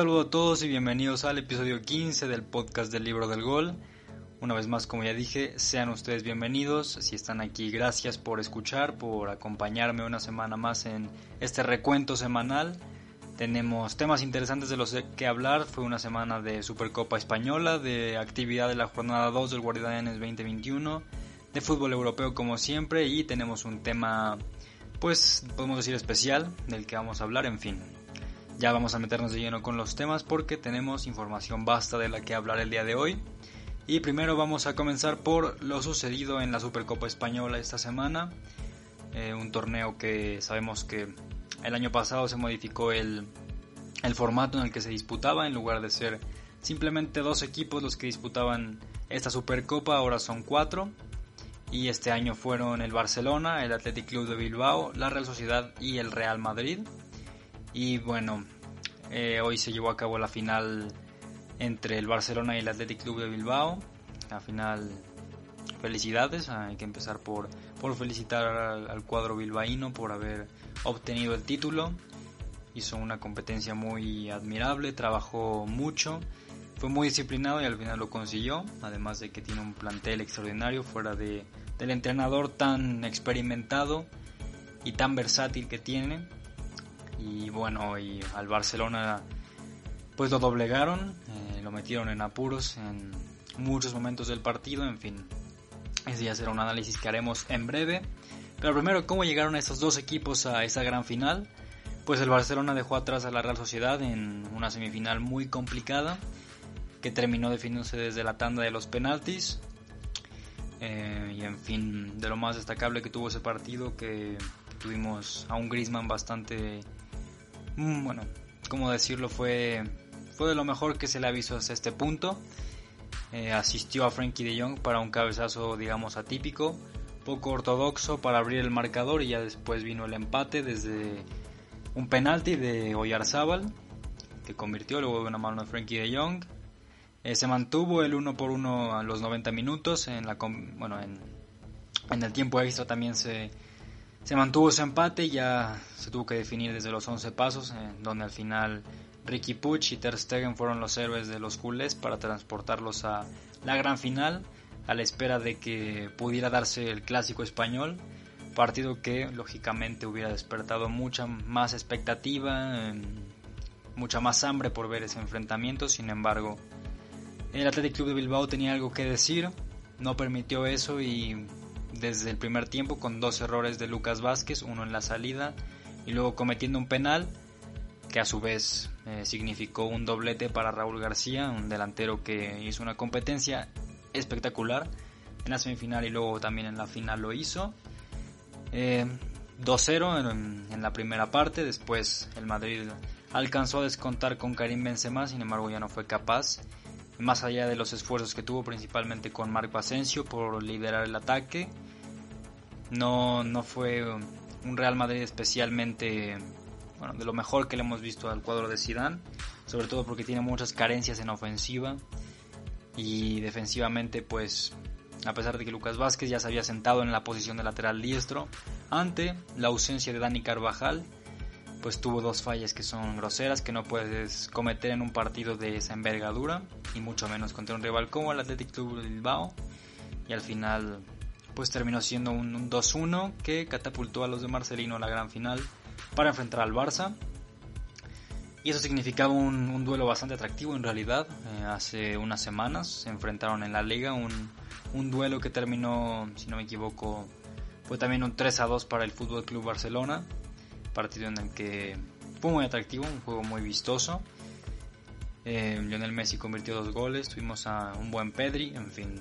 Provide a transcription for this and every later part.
Saludo a todos y bienvenidos al episodio 15 del podcast del libro del gol. Una vez más, como ya dije, sean ustedes bienvenidos. Si están aquí, gracias por escuchar, por acompañarme una semana más en este recuento semanal. Tenemos temas interesantes de los que hablar. Fue una semana de Supercopa Española, de actividad de la jornada 2 del Guardianes 2021, de fútbol europeo como siempre y tenemos un tema, pues podemos decir especial del que vamos a hablar, en fin. Ya vamos a meternos de lleno con los temas porque tenemos información basta de la que hablar el día de hoy. Y primero vamos a comenzar por lo sucedido en la Supercopa Española esta semana. Eh, un torneo que sabemos que el año pasado se modificó el, el formato en el que se disputaba. En lugar de ser simplemente dos equipos los que disputaban esta Supercopa, ahora son cuatro. Y este año fueron el Barcelona, el Athletic Club de Bilbao, la Real Sociedad y el Real Madrid. Y bueno, eh, hoy se llevó a cabo la final entre el Barcelona y el Athletic Club de Bilbao. La final, felicidades. Hay que empezar por, por felicitar al, cuadro bilbaíno por haber obtenido el título. Hizo una competencia muy admirable, trabajó mucho, fue muy disciplinado y al final lo consiguió. Además de que tiene un plantel extraordinario fuera de, del entrenador tan experimentado y tan versátil que tiene y bueno, y al Barcelona pues lo doblegaron, eh, lo metieron en apuros en muchos momentos del partido, en fin, ese ya será un análisis que haremos en breve. Pero primero, ¿cómo llegaron esos dos equipos a esa gran final? Pues el Barcelona dejó atrás a la Real Sociedad en una semifinal muy complicada que terminó definiéndose desde la tanda de los penaltis. Eh, y en fin, de lo más destacable que tuvo ese partido, que tuvimos a un Griezmann bastante bueno, como decirlo, fue, fue de lo mejor que se le ha visto hasta este punto. Eh, asistió a Frankie de Jong para un cabezazo, digamos, atípico, poco ortodoxo para abrir el marcador y ya después vino el empate desde un penalti de Oyarzábal que convirtió luego de una mano de Frankie de Jong. Eh, se mantuvo el uno por uno a los 90 minutos. En, la, bueno, en, en el tiempo extra también se, se mantuvo ese empate y ya se tuvo que definir desde los 11 pasos, en donde al final Ricky Puch y Ter Stegen fueron los héroes de los culés para transportarlos a la gran final, a la espera de que pudiera darse el clásico español, partido que lógicamente hubiera despertado mucha más expectativa, em, mucha más hambre por ver ese enfrentamiento, sin embargo, el Athletic Club de Bilbao tenía algo que decir, no permitió eso y desde el primer tiempo con dos errores de Lucas Vázquez, uno en la salida y luego cometiendo un penal que a su vez eh, significó un doblete para Raúl García, un delantero que hizo una competencia espectacular en la semifinal y luego también en la final lo hizo. 2-0 eh, en, en, la primera parte, después el Madrid alcanzó a descontar con Karim Benzema, sin embargo ya no fue capaz más allá de los esfuerzos que tuvo principalmente con Marco Asensio por liderar el ataque. No, no fue un Real Madrid especialmente bueno, de lo mejor que le hemos visto al cuadro de Zidane, sobre todo porque tiene muchas carencias en ofensiva y defensivamente pues a pesar de que Lucas Vázquez ya se había sentado en la posición de lateral diestro ante la ausencia de Dani Carvajal pues tuvo dos fallas que son groseras que no puedes cometer en un partido de esa envergadura y mucho menos contra un rival como el Athletic Club Bilbao. Y al final pues terminó siendo un, 2-1 que catapultó a los de Marcelino a la gran final para enfrentar al Barça. Y eso significaba un, duelo bastante atractivo en realidad. Eh, hace unas semanas se enfrentaron en la liga un, un duelo que terminó si no me equivoco fue también un 3 2 para el Fútbol Club Barcelona partido en el que fue muy atractivo, un juego muy vistoso. Eh, Lionel Messi convirtió dos goles, tuvimos a un buen Pedri, en fin,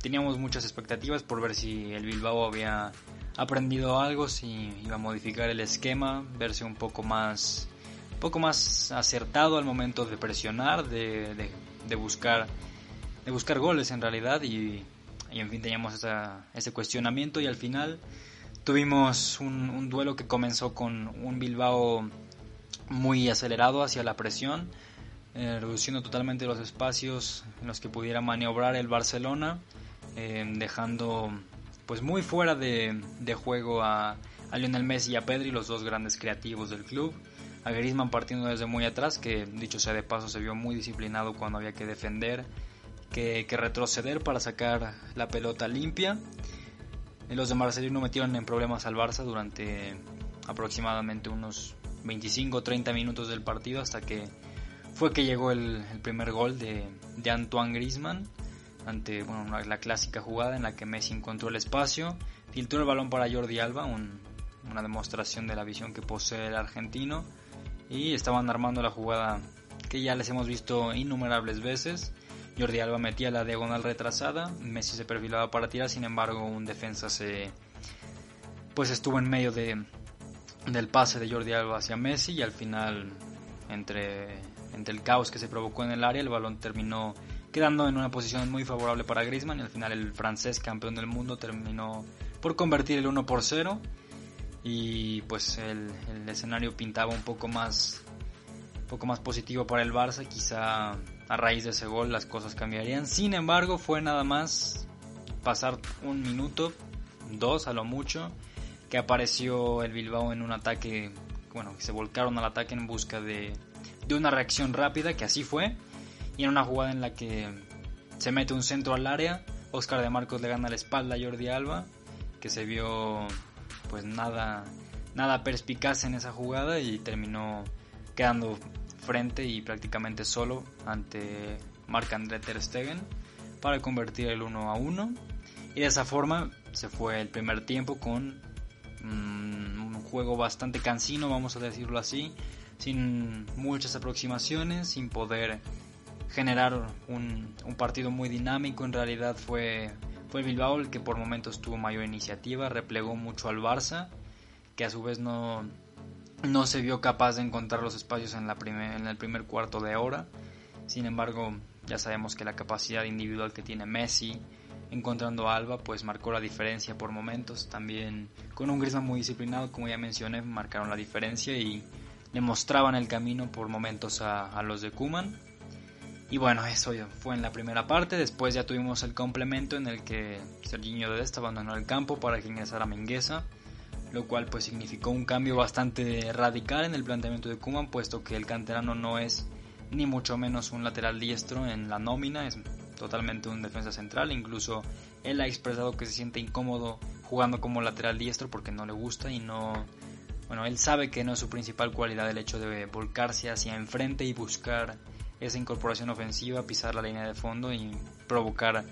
teníamos muchas expectativas por ver si el Bilbao había aprendido algo, si iba a modificar el esquema, verse un poco más, un poco más acertado al momento de presionar, de, de, buscar, de buscar goles en realidad y, y en fin teníamos ese cuestionamiento y al final Tuvimos un, duelo que comenzó con un Bilbao muy acelerado hacia la presión, eh, reduciendo totalmente los espacios en los que pudiera maniobrar el Barcelona, eh, dejando pues muy fuera de, juego a, Lionel Messi y a Pedri, los dos grandes creativos del club. a Griezmann partiendo desde muy atrás, que dicho sea de paso se vio muy disciplinado cuando había que defender, que, que retroceder para sacar la pelota limpia. Los de Marcelino metieron en problemas al Barça durante aproximadamente unos 25-30 minutos del partido hasta que fue que llegó el, primer gol de, Antoine Griezmann ante bueno, la clásica jugada en la que Messi encontró el espacio, filtró el balón para Jordi Alba, una demostración de la visión que posee el argentino y estaban armando la jugada que ya les hemos visto innumerables veces. Jordi Alba metía la diagonal retrasada, Messi se perfilaba para tirar, sin embargo un defensa se pues estuvo en medio de, del pase de Jordi Alba hacia Messi y al final entre, entre el caos que se provocó en el área el balón terminó quedando en una posición muy favorable para Griezmann y al final el francés campeón del mundo terminó por convertir el 1 por 0 y pues el, el escenario pintaba un poco más un poco más positivo para el Barça quizá a raíz de ese gol las cosas cambiarían. Sin embargo fue nada más pasar un minuto dos a lo mucho que apareció el Bilbao en un ataque, bueno, que se volcaron al ataque en busca de, de una reacción rápida, que así fue, y en una jugada en la que se mete un centro al área, Oscar de Marcos le gana la espalda a Jordi Alba, que se vio pues nada, nada perspicaz en esa jugada y terminó quedando frente y prácticamente solo ante Marc-André Ter Stegen para convertir el 1 a 1 y de esa forma se fue el primer tiempo con Mm, un juego bastante cansino, vamos a decirlo así, sin muchas aproximaciones, sin poder generar un, partido muy dinámico. En realidad fue, fue Bilbao el que por momentos tuvo mayor iniciativa, replegó mucho al Barça, que a su vez no, no se vio capaz de encontrar los espacios en, la en el primer cuarto de hora. Sin embargo, ya sabemos que la capacidad individual que tiene Messi, encontrando a Alba, pues marcó la diferencia por momentos. También con un Griezmann muy disciplinado, como ya mencioné, marcaron la diferencia y le mostraban el camino por momentos a, los de Kuman. Y bueno, eso fue en la primera parte. Después ya tuvimos el complemento en el que Serginho de Dest abandonó el campo para que ingresara Menguesa, lo cual pues significó un cambio bastante radical en el planteamiento de Kuman, puesto que el canterano no es ni mucho menos un lateral diestro en la nómina, es totalmente un defensa central. Incluso él ha expresado que se siente incómodo jugando como lateral diestro porque no le gusta y no... Bueno, él sabe que no es su principal cualidad el hecho de volcarse hacia enfrente y buscar esa incorporación ofensiva, pisar la línea de fondo y provocar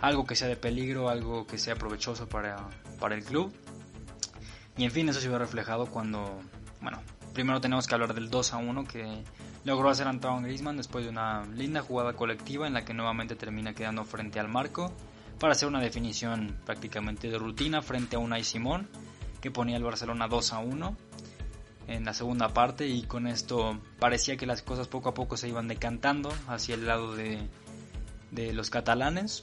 algo que sea de peligro, algo que sea provechoso para, para el club. Y en fin, eso se ve reflejado cuando, bueno, primero tenemos que hablar del 2 a 1 que logró hacer Antoine Griezmann después de una linda jugada colectiva en la que nuevamente termina quedando frente al marco para hacer una definición prácticamente de rutina frente a Unai Simón que ponía el Barcelona 2 a 1 en la segunda parte y con esto parecía que las cosas poco a poco se iban decantando hacia el lado de, de los catalanes.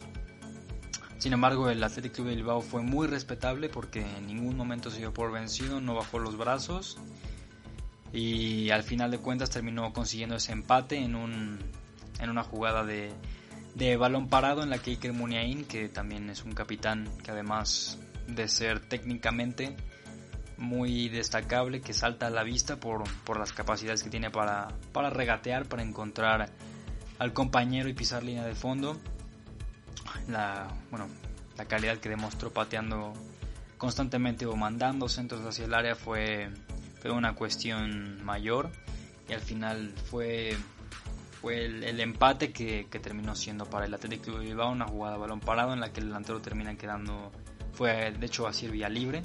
Sin embargo, el Athletic Club de Bilbao fue muy respetable porque en ningún momento se dio por vencido, no bajó los brazos y al final de cuentas terminó consiguiendo ese empate en, un, en una jugada de, de balón parado en la que Iker Muniain, que también es un capitán que además de ser técnicamente muy destacable, que salta a la vista por, por las capacidades que tiene para, para regatear, para encontrar al compañero y pisar línea de fondo. La, bueno, la calidad que demostró pateando constantemente o mandando centros hacia el área fue fue una cuestión mayor y al final fue, fue el, empate que, terminó siendo para el Atlético de Bilbao una jugada de balón parado en la que el delantero termina quedando, fue de hecho así vía libre,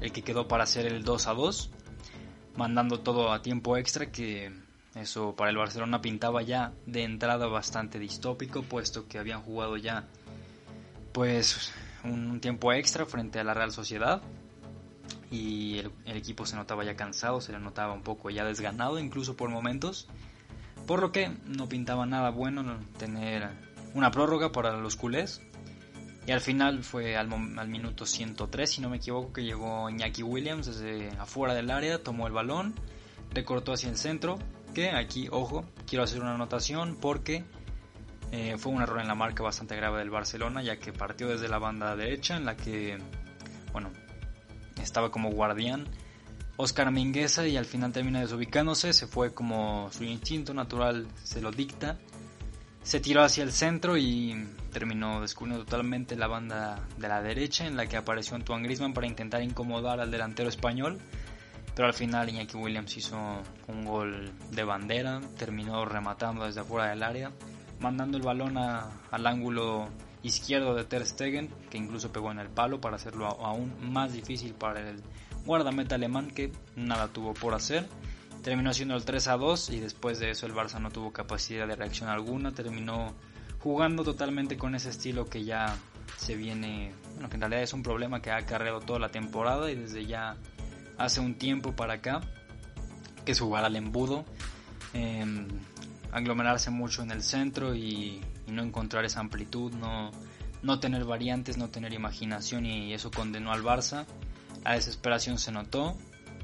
el que quedó para hacer el 2 a 2, mandando todo a tiempo extra que eso para el Barcelona pintaba ya de entrada bastante distópico, puesto que habían jugado ya pues un tiempo extra frente a la Real Sociedad y el, equipo se notaba ya cansado, se le notaba un poco ya desganado incluso por momentos, por lo que no pintaba nada bueno tener una prórroga para los culés. Y al final fue al, minuto 103, si no me equivoco, que llegó Iñaki Williams desde afuera del área, tomó el balón, recortó hacia el centro, aquí, ojo, quiero hacer una anotación porque eh, fue un error en la marca bastante grave del Barcelona, ya que partió desde la banda derecha, en la que, bueno, estaba como guardián Oscar Mingueza y al final termina desubicándose, se fue como su instinto natural se lo dicta. Se tiró hacia el centro y terminó descubriendo totalmente la banda de la derecha en la que apareció Antoine Griezmann para intentar incomodar al delantero español. Pero al final Iñaki Williams hizo un gol de bandera, terminó rematando desde afuera del área, mandando el balón al ángulo izquierdo de Ter Stegen, que incluso pegó en el palo para hacerlo aún más difícil para el guardameta alemán que nada tuvo por hacer. Terminó siendo el 3 a 2 y después de eso el Barça no tuvo capacidad de reacción alguna, terminó jugando totalmente con ese estilo que ya se viene, bueno, que en realidad es un problema que ha acarreado toda la temporada y desde ya hace un tiempo para acá, que es jugar al embudo, em, aglomerarse mucho en el centro y, no encontrar esa amplitud, no, no tener variantes, no tener imaginación y eso condenó al Barça la desesperación se notó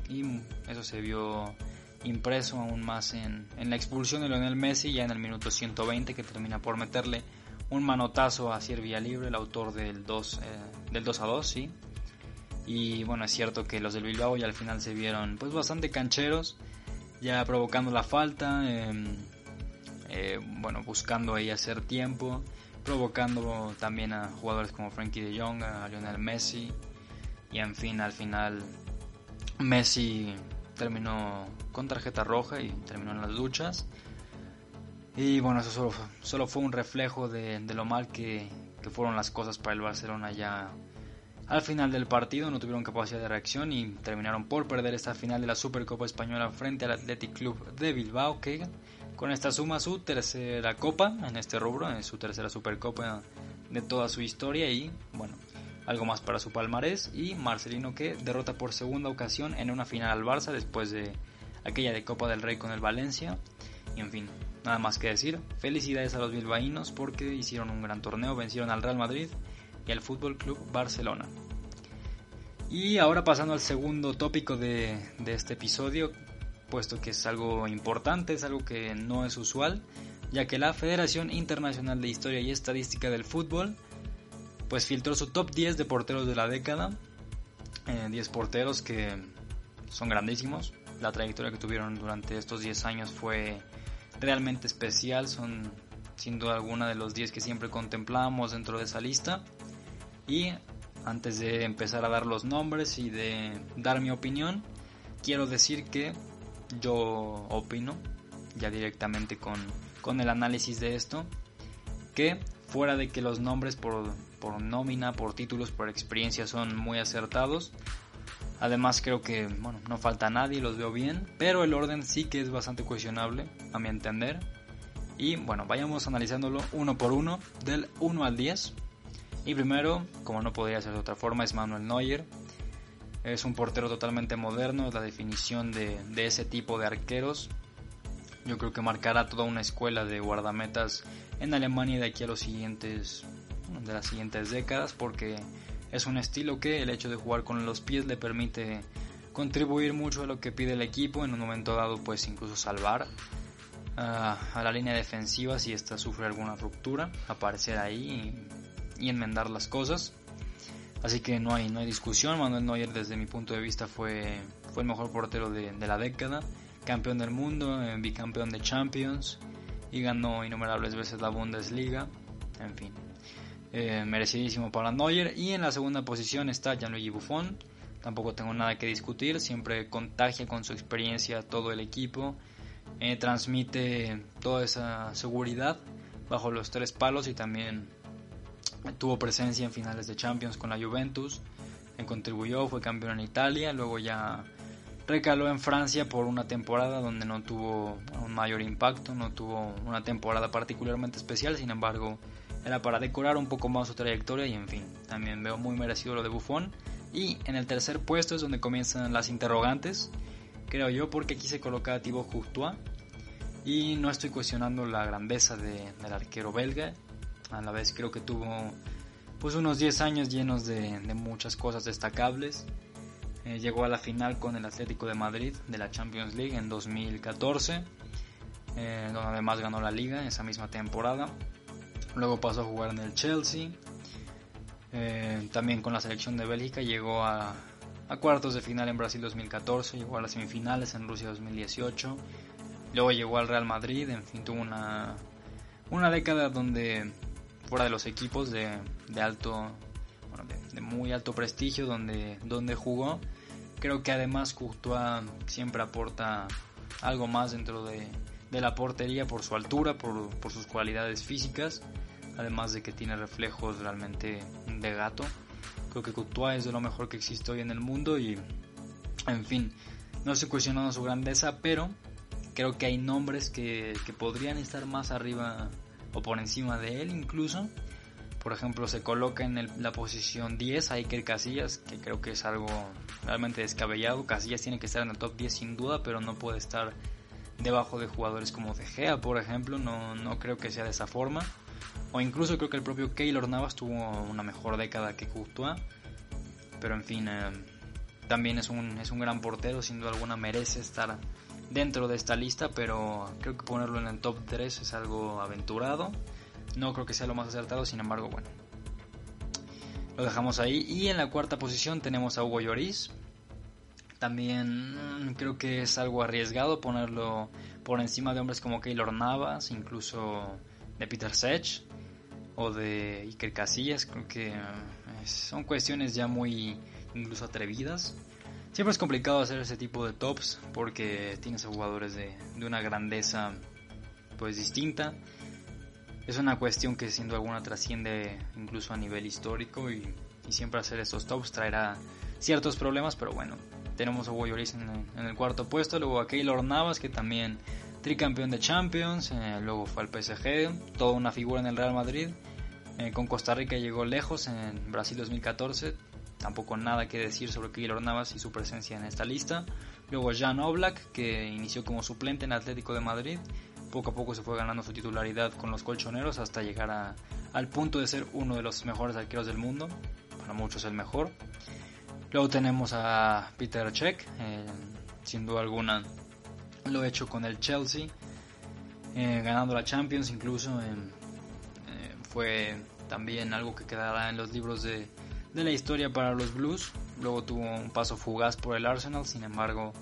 y eso se vio impreso aún más en, la expulsión de Lionel Messi ya en el minuto 120 que termina por meterle un manotazo a Vía Libre, el autor del 2, eh, del 2 a 2, sí. Y bueno, es cierto que los del Bilbao ya al final se vieron pues bastante cancheros, ya provocando la falta, em, eh, bueno, buscando ahí hacer tiempo, provocando también a jugadores como Frankie de Jong, a Lionel Messi, y en fin, al final Messi terminó con tarjeta roja y terminó en las duchas. Y bueno, eso solo, solo fue un reflejo de, lo mal que, que, fueron las cosas para el Barcelona ya al final del partido. No tuvieron capacidad de reacción y terminaron por perder esta final de la Supercopa Española frente al Athletic Club de Bilbao, que con esta suma su tercera copa en este rubro, en su tercera Supercopa de toda su historia y bueno, algo más para su palmarés y Marcelino que derrota por segunda ocasión en una final al Barça después de aquella de Copa del Rey con el Valencia y en fin, nada más que decir, felicidades a los bilbaínos porque hicieron un gran torneo, vencieron al Real Madrid y al Fútbol Club Barcelona. Y ahora pasando al segundo tópico de, de este episodio, puesto que es algo importante, es algo que no es usual, ya que la Federación Internacional de Historia y Estadística del Fútbol pues filtró su top 10 de porteros de la década. 10 eh, porteros que son grandísimos. La trayectoria que tuvieron durante estos 10 años fue realmente especial. Son sin duda alguna de los 10 que siempre contemplamos dentro de esa lista. Y antes de empezar a dar los nombres y de dar mi opinión, quiero decir que yo opino, ya directamente con, con el análisis de esto, que fuera de que los nombres por por nómina, por títulos, por experiencia son muy acertados. Además creo que bueno, no falta nadie, los veo bien, pero el orden sí que es bastante cuestionable a mi entender. Y bueno, vayamos analizándolo uno por uno, del 1 al 10. Y primero, como no podría ser de otra forma, es Manuel Neuer. Es un portero totalmente moderno, es la definición de, de ese tipo de arqueros. Yo creo que marcará toda una escuela de guardametas en Alemania de aquí a los siguientes de las siguientes décadas porque es un estilo que el hecho de jugar con los pies le permite contribuir mucho a lo que pide el equipo en un momento dado pues incluso salvar ah, a la línea defensiva si esta sufre alguna ruptura aparecer ahí y, enmendar las cosas así que no hay no hay discusión Manuel Neuer desde mi punto de vista fue fue el mejor portero de, de la década campeón del mundo eh, bicampeón de Champions y ganó innumerables veces la Bundesliga en fin eh, merecidísimo para Neuer. Y en la segunda posición está Gianluigi Buffon. Tampoco tengo nada que discutir, siempre contagia con su experiencia todo el equipo. Eh, transmite toda esa seguridad bajo los tres palos y también tuvo presencia en finales de Champions con la Juventus. contribuyó, fue campeón en Italia, luego ya recaló en Francia por una temporada donde no tuvo un mayor impacto, no tuvo una temporada particularmente especial, sin embargo era para decorar un poco más su trayectoria y en fin, también veo muy merecido lo de Buffon. Y en el tercer puesto es donde comienzan las interrogantes, creo yo, porque aquí se coloca a Thibaut Courtois y no estoy cuestionando la grandeza de, del arquero belga, a la vez creo que tuvo pues unos 10 años llenos de, muchas cosas destacables. Eh, llegó a la final con el Atlético de Madrid de la Champions League en 2014, eh, donde además ganó la liga esa misma temporada. Luego pasó a jugar en el Chelsea. Eh, también con la selección de Bélgica llegó a, a cuartos de final en Brasil 2014, llegó a las semifinales en Rusia 2018, luego llegó al Real Madrid, en fin, tuvo una, una década donde fuera de los equipos de, alto, de, muy alto prestigio donde, donde jugó, creo que además Courtois siempre aporta algo más dentro de, la portería por su altura, por, por sus cualidades físicas, además de que tiene reflejos realmente de gato. Creo que Courtois es de lo mejor que existe hoy en el mundo y, en fin, no estoy cuestionando su grandeza, pero creo que hay nombres que, podrían estar más arriba o por encima de él incluso. Por ejemplo, se coloca en la posición 10 a Iker Casillas, que creo que es algo realmente descabellado. Casillas tiene que estar en el top 10 sin duda, pero no puede estar debajo de jugadores como De Gea, por ejemplo. No, no creo que sea de esa forma. O incluso creo que el propio Keylor Navas tuvo una mejor década que Courtois. Pero en fin, eh, también es un, es un gran portero, sin duda alguna merece estar dentro de esta lista, pero creo que ponerlo en el top 3 es algo aventurado. No creo que sea lo más acertado, sin embargo, bueno. Lo dejamos ahí. Y en la cuarta posición tenemos a Hugo Lloris. También mm, creo que es algo arriesgado ponerlo por encima de hombres como Keylor Navas, incluso de Peter Sech o de Iker Casillas, creo que eh, son cuestiones ya muy incluso atrevidas. Siempre es complicado hacer ese tipo de tops porque tienes a jugadores de, de una grandeza pues distinta. Es una cuestión que duda alguna trasciende incluso a nivel histórico y, siempre hacer estos tops traerá ciertos problemas, pero bueno, tenemos a Woyoris en, en, el cuarto puesto, luego a Keylor Navas que también tricampeón de Champions, eh, luego fue al PSG, toda una figura en el Real Madrid. Eh, con Costa Rica llegó lejos en Brasil 2014, tampoco nada que decir sobre Keylor Navas y su presencia en esta lista. Luego Jan Oblak, que inició como suplente en Atlético de Madrid, poco a poco se fue ganando su titularidad con los colchoneros hasta llegar al punto de ser uno de los mejores arqueros del mundo, para muchos el mejor. Luego tenemos a Peter Cech, eh, sin duda alguna lo he hecho con el Chelsea, eh, ganando la Champions incluso. Eh, fue también algo que quedará en los libros de, de la historia para los Blues. Luego tuvo un paso fugaz por el Arsenal, sin embargo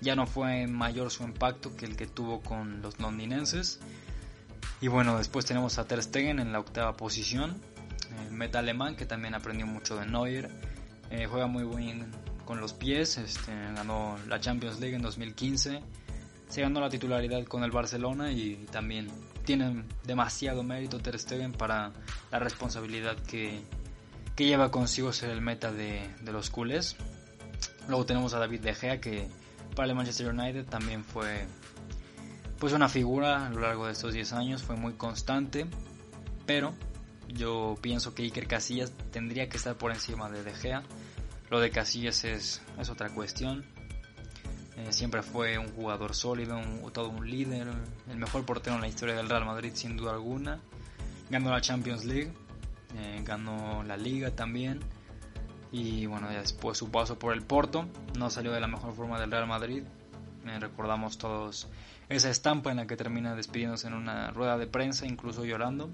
ya no fue mayor su impacto que el que tuvo con los londinenses. Y bueno, después tenemos a Ter Stegen en la octava posición, meta alemán que también aprendió mucho de Neuer, eh, juega muy bien con los pies, este, ganó la Champions League en 2015 se ganó la titularidad con el Barcelona y también tiene demasiado mérito Ter Stegen para la responsabilidad que, lleva consigo ser el meta de, los culés. Luego tenemos a David De Gea que para el Manchester United también fue pues una figura a lo largo de estos 10 años, fue muy constante, pero yo pienso que Iker Casillas tendría que estar por encima de De Gea. Lo de Casillas es, es otra cuestión. Eh, siempre fue un jugador sólido, todo un líder, el mejor portero en la historia del Real Madrid sin duda alguna. Ganó la Champions League, eh, ganó la Liga también. Y bueno, después su paso por el Porto no salió de la mejor forma del Real Madrid. Eh, recordamos todos esa estampa en la que termina despidiéndose en una rueda de prensa, incluso llorando.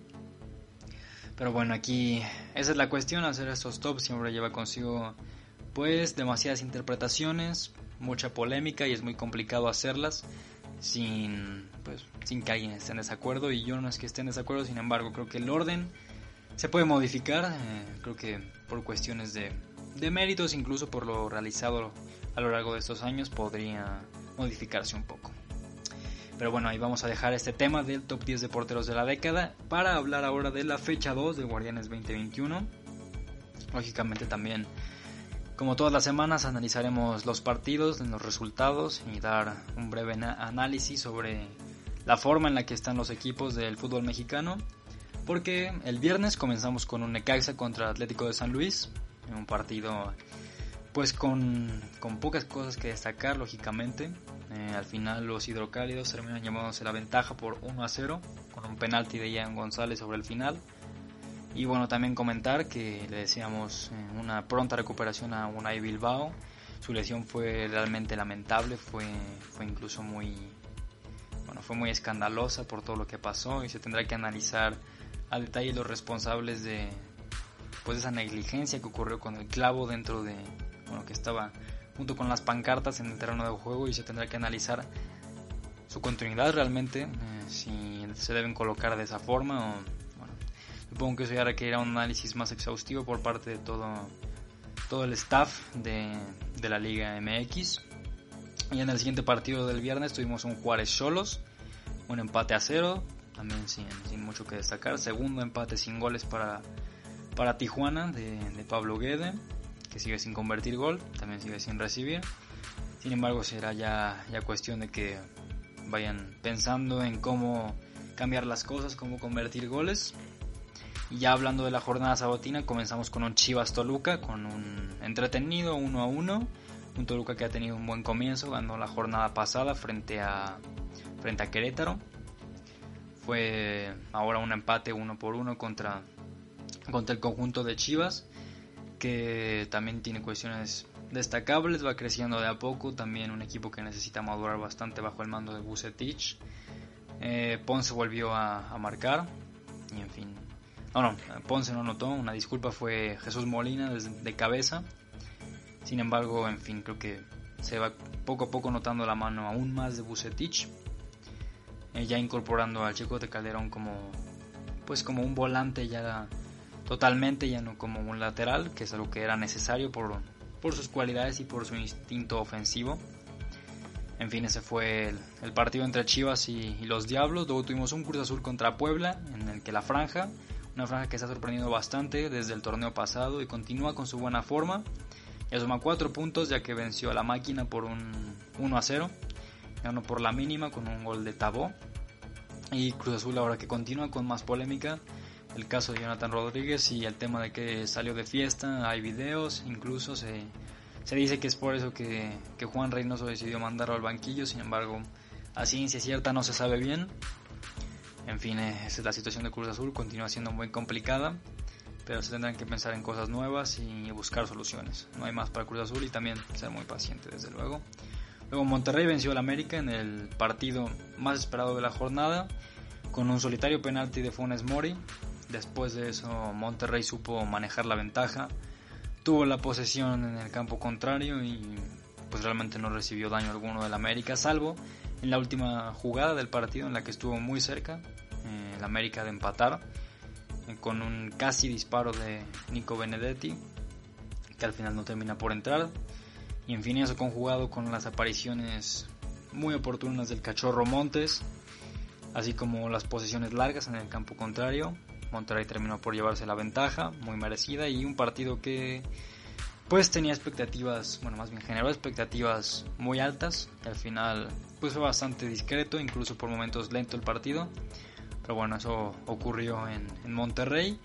Pero bueno, aquí esa es la cuestión, hacer estos tops siempre lleva consigo pues demasiadas interpretaciones, mucha polémica y es muy complicado hacerlas sin, pues, sin que alguien esté en desacuerdo y yo no es que esté en desacuerdo, sin embargo creo que el orden se puede modificar, eh, creo que por cuestiones de, de méritos, incluso por lo realizado a lo largo de estos años podría modificarse un poco. Pero bueno, ahí vamos a dejar este tema del top 10 de porteros de la década para hablar ahora de la fecha 2 de Guardianes 2021. Lógicamente también como todas las semanas analizaremos los partidos, los resultados y dar un breve análisis sobre la forma en la que están los equipos del fútbol mexicano. Porque el viernes comenzamos con un Necaxa contra Atlético de San Luis, un partido pues con, pocas cosas que destacar lógicamente. Eh, al final los hidrocálidos terminan llevándose la ventaja por 1 a 0 con un penalti de Ian González sobre el final. Y bueno, también comentar que le deseamos eh, una pronta recuperación a Unai Bilbao. Su lesión fue realmente lamentable, fue, fue incluso muy, bueno, fue muy escandalosa por todo lo que pasó y se tendrá que analizar a detalle los responsables de pues esa negligencia que ocurrió con el clavo dentro de, bueno, que estaba junto con las pancartas en el terreno de juego y se tendrá que analizar su continuidad realmente, eh, si se deben colocar de esa forma o bueno, supongo que eso ya requerirá un análisis más exhaustivo por parte de todo, todo el staff de, de la Liga MX. Y en el siguiente partido del viernes tuvimos un Juárez Cholos, un empate a cero, también sin, sin, mucho que destacar. Segundo empate sin goles para, para Tijuana de, de, Pablo Guede, que sigue sin convertir gol, también sigue sin recibir. Sin embargo, será ya, ya cuestión de que vayan pensando en cómo cambiar las cosas, cómo convertir goles. Y ya hablando de la jornada sabatina, comenzamos con un Chivas Toluca, con un entretenido 1 a 1. Un Toluca que ha tenido un buen comienzo, ganó la jornada pasada frente a, frente a Querétaro. Fue ahora un empate uno por uno contra, contra el conjunto de Chivas, que también tiene cuestiones destacables, va creciendo de a poco, también un equipo que necesita madurar bastante bajo el mando de Bucetich. Eh, Ponce volvió a, marcar y en fin, no, no, Ponce no notó, una disculpa fue Jesús Molina de cabeza. Sin embargo, en fin, creo que se va poco a poco notando la mano aún más de Bucetich, eh, ya incorporando al chico de Calderón como pues como un volante ya totalmente, ya no como un lateral, que es algo que era necesario por, por sus cualidades y por su instinto ofensivo. En fin, ese fue el, el partido entre Chivas y, y, los Diablos. Luego tuvimos un Cruz Azul contra Puebla, en el que la franja, una franja que está sorprendiendo bastante desde el torneo pasado y continúa con su buena forma. Ya suma 4 puntos ya que venció a la máquina por un 1 a 0. Ganó por la mínima con un gol de Tabó. Y Cruz Azul ahora que continúa con más polémica. El caso de Jonathan Rodríguez y el tema de que salió de fiesta. Hay videos, incluso se, se dice que es por eso que, que Juan Reynoso decidió mandarlo al banquillo. Sin embargo, a ciencia cierta no se sabe bien. En fin, esa es la situación de Cruz Azul. Continúa siendo muy complicada pero se tendrán que pensar en cosas nuevas y buscar soluciones. No hay más para Cruz Azul y también ser muy paciente, desde luego. Luego Monterrey venció al América en el partido más esperado de la jornada con un solitario penalti de Funes Mori. Después de eso Monterrey supo manejar la ventaja, tuvo la posesión en el campo contrario y pues realmente no recibió daño alguno del América, salvo en la última jugada del partido en la que estuvo muy cerca eh, el América de empatar con un casi disparo de Nico Benedetti, que al final no termina por entrar. Y en fin, eso conjugado con las apariciones muy oportunas del cachorro Montes, así como las posiciones largas en el campo contrario. Monterrey terminó por llevarse la ventaja, muy merecida, y un partido que pues tenía expectativas, bueno, más bien generó expectativas muy altas. Al final pues fue bastante discreto, incluso por momentos lento el partido. Pero bueno, eso ocurrió en Monterrey.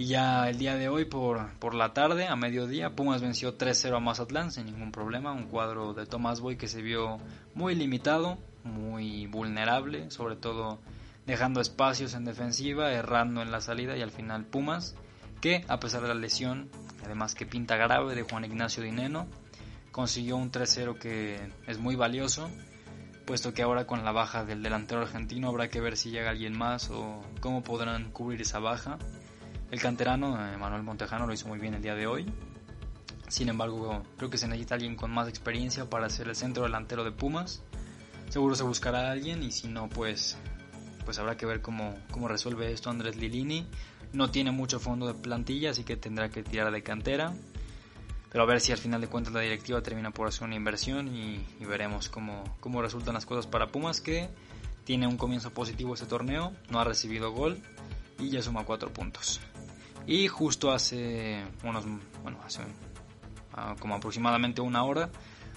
Y ya el día de hoy por, por la tarde, a mediodía, Pumas venció 3-0 a Mazatlán sin ningún problema. Un cuadro de Tomás Boy que se vio muy limitado, muy vulnerable, sobre todo dejando espacios en defensiva, errando en la salida y al final Pumas, que a pesar de la lesión, además que pinta grave de Juan Ignacio Dineno, consiguió un 3-0 que es muy valioso puesto que ahora con la baja del delantero argentino habrá que ver si llega alguien más o cómo podrán cubrir esa baja. El canterano eh, Manuel Montejano lo hizo muy bien el día de hoy. Sin embargo, creo que se necesita alguien con más experiencia para ser el centro delantero de Pumas. Seguro se buscará a alguien y si no, pues, pues habrá que ver cómo, cómo resuelve esto Andrés Lilini. No tiene mucho fondo de plantilla, así que tendrá que tirar de cantera. Pero a ver si al final de cuentas la directiva termina por hacer una inversión y, veremos cómo, cómo resultan las cosas para Pumas, que tiene un comienzo positivo este torneo, no ha recibido gol y ya suma cuatro puntos. Y justo hace unos, bueno, hace uh, como aproximadamente una hora,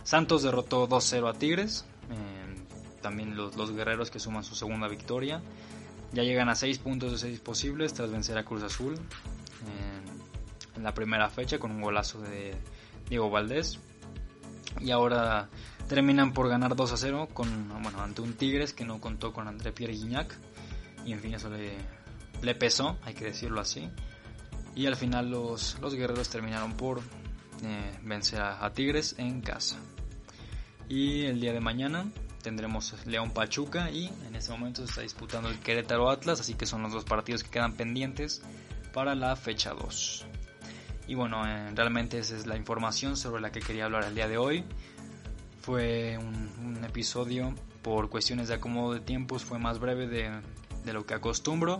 Santos derrotó 2-0 a Tigres. Eh, también los, los, guerreros que suman su segunda victoria. Ya llegan a 6 puntos de 6 posibles tras vencer a Cruz Azul. Eh, en la primera fecha con un golazo de Diego Valdés. Y ahora terminan por ganar 2 a 0 con, bueno, ante un Tigres que no contó con André Pierre Guignac. Y en fin, eso le, le pesó, hay que decirlo así. Y al final los, los guerreros terminaron por eh, vencer a, Tigres en casa. Y el día de mañana tendremos León Pachuca y en este momento se está disputando el Querétaro Atlas, así que son los dos partidos que quedan pendientes para la fecha 2. Y bueno, eh, realmente esa es la información sobre la que quería hablar el día de hoy. Fue un, episodio por cuestiones de acomodo de tiempos, fue más breve de, de, lo que acostumbro.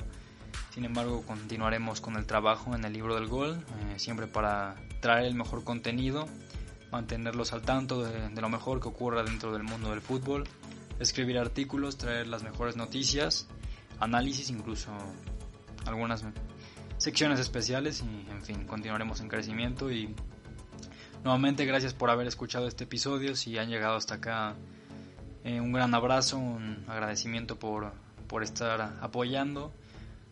Sin embargo, continuaremos con el trabajo en el libro del gol, eh, siempre para traer el mejor contenido, mantenerlos al tanto de, lo mejor que ocurra dentro del mundo del fútbol, escribir artículos, traer las mejores noticias, análisis, incluso algunas secciones especiales y en fin, continuaremos en crecimiento. Y nuevamente gracias por haber escuchado este episodio, si han llegado hasta acá eh, un gran abrazo, un agradecimiento por, por estar apoyando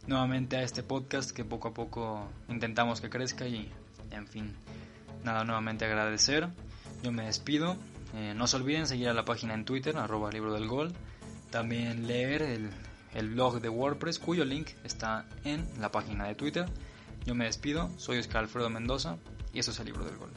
nuevamente a este podcast que poco a poco intentamos que crezca y en fin, nada, nuevamente agradecer, yo me despido, eh, no se olviden seguir a la página en Twitter, arroba libro del gol, también leer el el blog de WordPress cuyo link está en la página de Twitter. Yo me despido, soy Oscar Alfredo Mendoza y eso es el libro del gol.